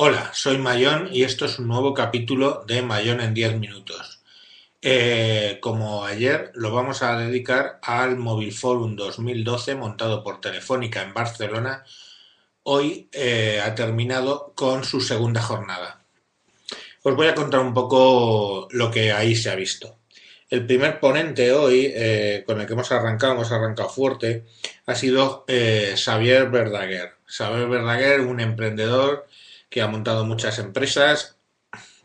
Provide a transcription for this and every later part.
Hola, soy Mayón y esto es un nuevo capítulo de Mayón en 10 minutos. Eh, como ayer, lo vamos a dedicar al Mobile Forum 2012 montado por Telefónica en Barcelona. Hoy eh, ha terminado con su segunda jornada. Os voy a contar un poco lo que ahí se ha visto. El primer ponente hoy, eh, con el que hemos arrancado, hemos arrancado fuerte, ha sido Xavier Verdaguer. Xavier Verdaguer, un emprendedor que ha montado muchas empresas,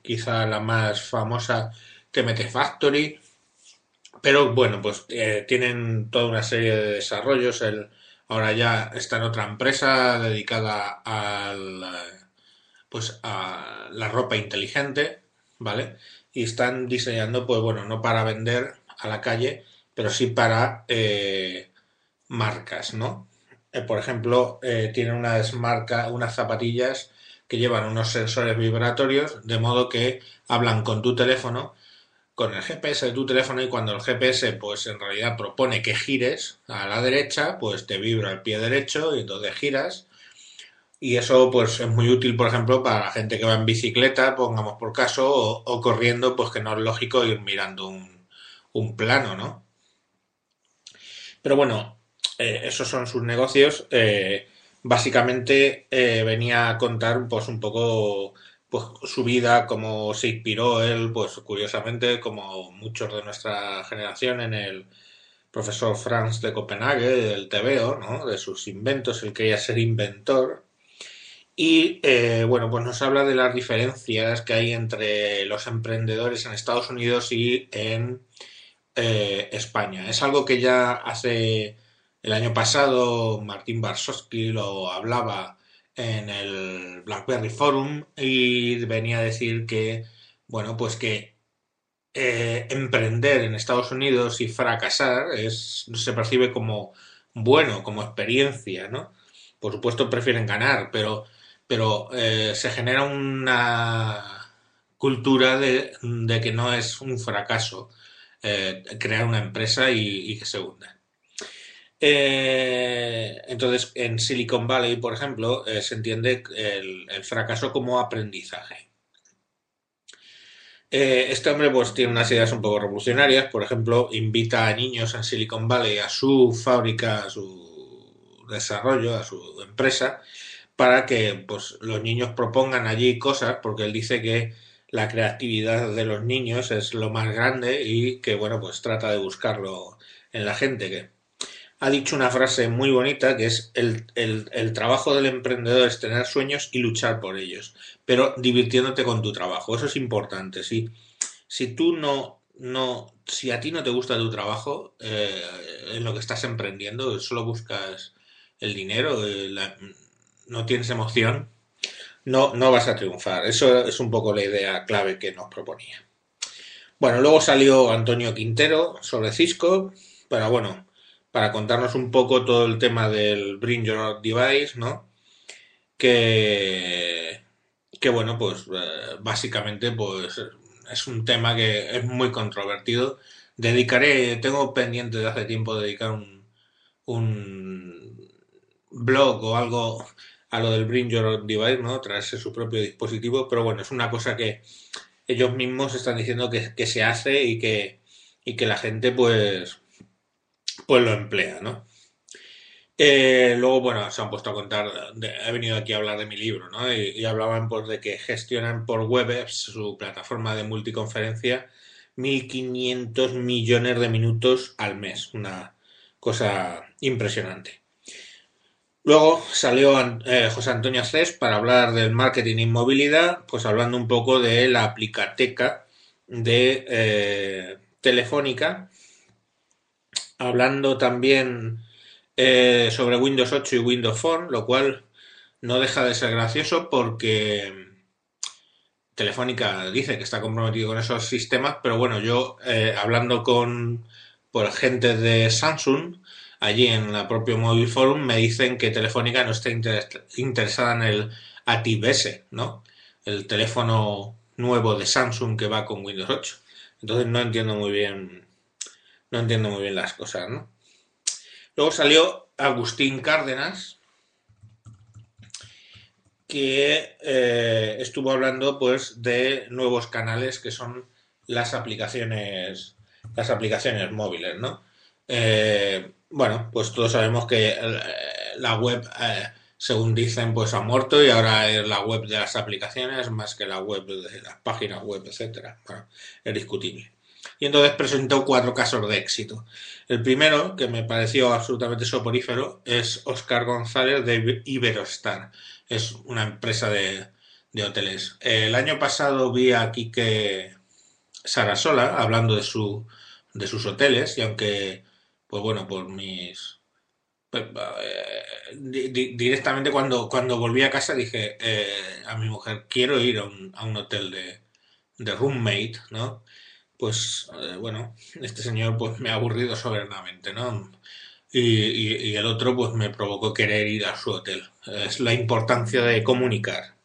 quizá la más famosa TMT Factory, pero bueno, pues eh, tienen toda una serie de desarrollos. Ahora ya está en otra empresa dedicada al, pues a la ropa inteligente, ¿vale? Y están diseñando, pues bueno, no para vender a la calle, pero sí para eh, marcas, ¿no? Eh, por ejemplo, tienen unas marcas, unas zapatillas que llevan unos sensores vibratorios, de modo que hablan con tu teléfono, con el GPS de tu teléfono y cuando el GPS pues en realidad propone que gires a la derecha, pues te vibra el pie derecho y entonces giras. Y eso pues es muy útil, por ejemplo, para la gente que va en bicicleta, pongamos por caso, o, corriendo, pues que no es lógico ir mirando un, plano, ¿no? Pero bueno, eh, esos son sus negocios. Eh, básicamente eh, venía a contar pues un poco pues su vida, cómo se inspiró él, pues curiosamente, como muchos de nuestra generación, en el profesor Franz de Copenhague, del TVO, ¿no? de sus inventos, él quería ser inventor. Y eh, bueno, pues nos habla de las diferencias que hay entre los emprendedores en Estados Unidos y en eh, España. Es algo que ya hace el año pasado Martín Barsowski lo hablaba en el BlackBerry Forum y venía a decir que, bueno, pues que eh, emprender en Estados Unidos y fracasar es, se percibe como bueno, como experiencia, ¿no? Por supuesto prefieren ganar, pero, pero eh, se genera una cultura de, que no es un fracaso eh, crear una empresa y, y que se hunda. Eh, entonces, en Silicon Valley, por ejemplo, eh, se entiende el, fracaso como aprendizaje. Eh, este hombre pues tiene unas ideas un poco revolucionarias, por ejemplo, invita a niños en Silicon Valley a su fábrica, a su desarrollo, a su empresa, para que pues, los niños propongan allí cosas, porque él dice que la creatividad de los niños es lo más grande y que, bueno, pues trata de buscarlo en la gente, que ha dicho una frase muy bonita que es el, trabajo del emprendedor es tener sueños y luchar por ellos, pero divirtiéndote con tu trabajo. Eso es importante. Si, si tú no, no, si a ti no te gusta tu trabajo, eh, en lo que estás emprendiendo, solo buscas el dinero, eh, no tienes emoción, no, no vas a triunfar. Eso es un poco la idea clave que nos proponía. Bueno, luego salió Antonio Quintero sobre Cisco, pero bueno, para contarnos un poco todo el tema del Bring Your Device, ¿no? Que, que bueno, pues eh, básicamente pues es un tema que es muy controvertido. Dedicaré, tengo pendiente de hace tiempo dedicar un, un blog o algo a lo del Bring Your Device, ¿no? Traerse su propio dispositivo, pero bueno, es una cosa que ellos mismos están diciendo que, que se hace y que, y que la gente pues pues lo emplea, ¿no? Eh, luego, bueno, se han puesto a contar, he venido aquí a hablar de mi libro, ¿no? Y, hablaban pues de que gestionan por Webex, su plataforma de multiconferencia, 1.500 millones de minutos al mes, una cosa impresionante. Luego salió eh, José Antonio Cés para hablar del marketing e movilidad, pues hablando un poco de la aplicateca de eh, Telefónica, hablando también eh, sobre Windows 8 y Windows Phone, lo cual no deja de ser gracioso porque Telefónica dice que está comprometido con esos sistemas, pero bueno, yo eh, hablando con por gente de Samsung, allí en el propio Mobile Forum, me dicen que Telefónica no está interesada en el ATIBS, ¿no? El teléfono nuevo de Samsung que va con Windows 8. Entonces no entiendo muy bien no entiendo muy bien las cosas, ¿no? Luego salió Agustín Cárdenas, que eh, estuvo hablando pues de nuevos canales que son las aplicaciones las aplicaciones móviles, ¿no? Eh, bueno, pues todos sabemos que eh, la web, según dicen, pues ha muerto y ahora es la web de las aplicaciones más que la web de las páginas web, etcétera. Bueno, es discutible. Y entonces presentó cuatro casos de éxito. El primero, que me pareció absolutamente soporífero, es Oscar González de Iberostar. Es una empresa de, hoteles. El año pasado vi a Quique Sarasola hablando de, su, de sus hoteles y aunque, pues bueno, por mis... Pues, eh, directamente cuando, cuando volví a casa dije eh, a mi mujer, quiero ir a un, a un hotel de, de roommate, ¿no? Pues eh, bueno, este señor pues me ha aburrido soberanamente, ¿no? Y, el otro pues me provocó querer ir a su hotel. Es la importancia de comunicar.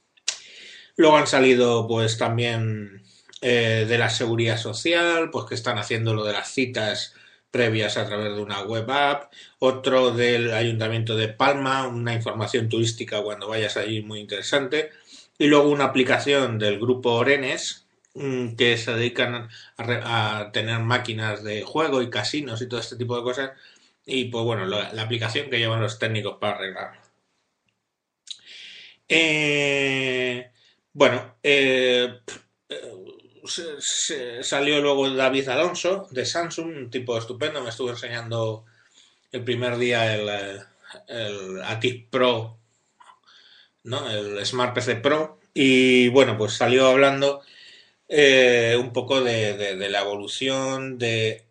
Luego han salido pues también eh, de la seguridad social, pues que están haciendo lo de las citas previas a través de una web app, otro del Ayuntamiento de Palma, una información turística cuando vayas allí muy interesante, y luego una aplicación del grupo Orenes, que se dedican a, tener máquinas de juego y casinos y todo este tipo de cosas. Y pues bueno, la, aplicación que llevan los técnicos para arreglarlo. Eh, bueno, eh, salió luego David Alonso de Samsung, un tipo estupendo, me estuvo enseñando el primer día el, el Atis Pro, ¿no? el Smart PC Pro, y bueno, pues salió hablando eh, un poco de, la evolución de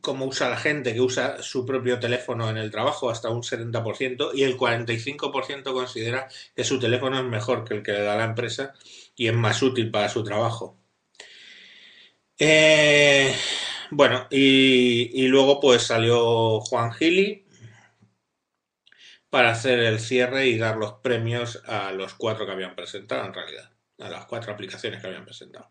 cómo usa la gente que usa su propio teléfono en el trabajo, hasta un 70%, y el 45% considera que su teléfono es mejor que el que le da la empresa y es más útil para su trabajo. Eh, bueno, y, luego pues salió Juan Gili para hacer el cierre y dar los premios a los cuatro que habían presentado en realidad las cuatro aplicaciones que habían presentado.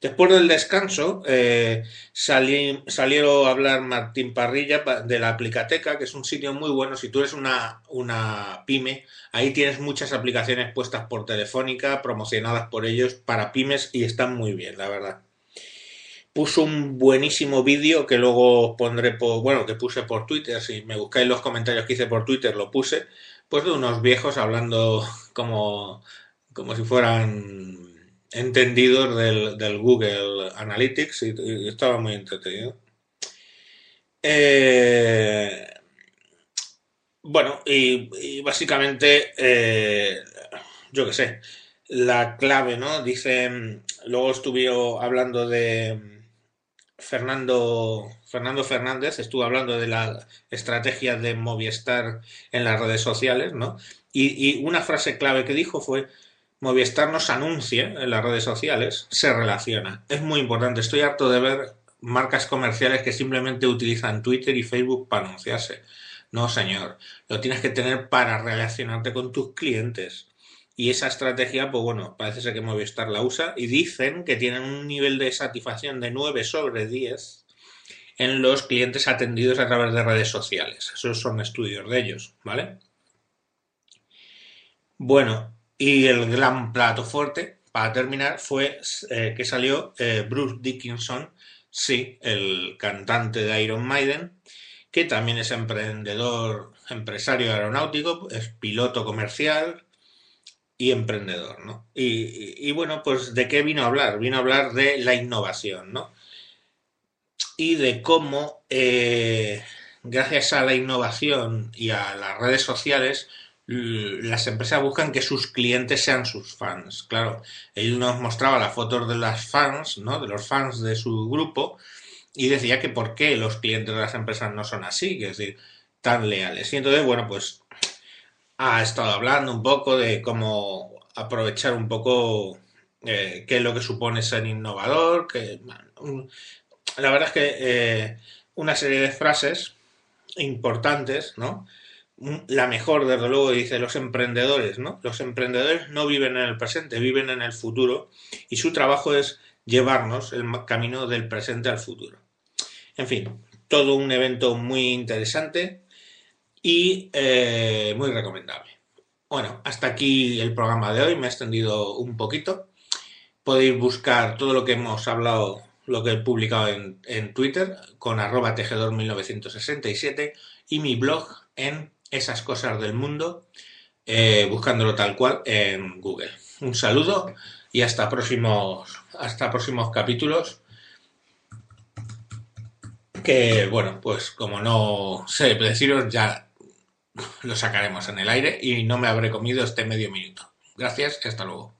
Después del descanso, eh, salieron a hablar Martín Parrilla de la Aplicateca, que es un sitio muy bueno. Si tú eres una, una pyme, ahí tienes muchas aplicaciones puestas por Telefónica, promocionadas por ellos para pymes y están muy bien, la verdad. Puso un buenísimo vídeo que luego pondré por, bueno, que puse por Twitter. Si me buscáis los comentarios que hice por Twitter, lo puse. Pues de unos viejos hablando como como si fueran entendidos del, Google Analytics y, estaba muy entretenido. Eh, bueno, y, básicamente, eh, yo qué sé, la clave, ¿no? Dicen, luego estuve hablando de Fernando, Fernando Fernández, estuvo hablando de la estrategia de Movistar en las redes sociales, ¿no? y una frase clave que dijo fue Movistar nos anuncia en las redes sociales, se relaciona. Es muy importante. Estoy harto de ver marcas comerciales que simplemente utilizan Twitter y Facebook para anunciarse. No, señor. Lo tienes que tener para relacionarte con tus clientes. Y esa estrategia, pues bueno, parece ser que Movistar la usa y dicen que tienen un nivel de satisfacción de 9 sobre 10 en los clientes atendidos a través de redes sociales. Esos son estudios de ellos, ¿vale? Bueno, y el gran plato fuerte, para terminar, fue eh, que salió eh, Bruce Dickinson, sí, el cantante de Iron Maiden, que también es emprendedor, empresario aeronáutico, es piloto comercial y emprendedor, ¿no? Y, bueno, pues ¿de qué vino a hablar? Vino a hablar de la innovación, ¿no? Y de cómo, eh, gracias a la innovación y a las redes sociales, las empresas buscan que sus clientes sean sus fans. Claro, él nos mostraba las fotos de las fans, ¿no? De los fans de su grupo y decía que por qué los clientes de las empresas no son así, que es decir, tan leales. Y entonces, bueno, pues ha estado hablando un poco de cómo aprovechar un poco eh, qué es lo que supone ser innovador, que la verdad es que eh, una serie de frases importantes, ¿no? La mejor, desde luego, dice los emprendedores, ¿no? Los emprendedores no viven en el presente, viven en el futuro y su trabajo es llevarnos el camino del presente al futuro. En fin, todo un evento muy interesante y eh, muy recomendable. Bueno, hasta aquí el programa de hoy, me he extendido un poquito. Podéis buscar todo lo que hemos hablado, lo que he publicado en, en Twitter con arroba tejedor 1967 y mi blog en esas cosas del mundo, eh, buscándolo tal cual en Google. Un saludo y hasta próximos, hasta próximos capítulos. Que bueno, pues como no sé deciros, ya lo sacaremos en el aire y no me habré comido este medio minuto. Gracias y hasta luego.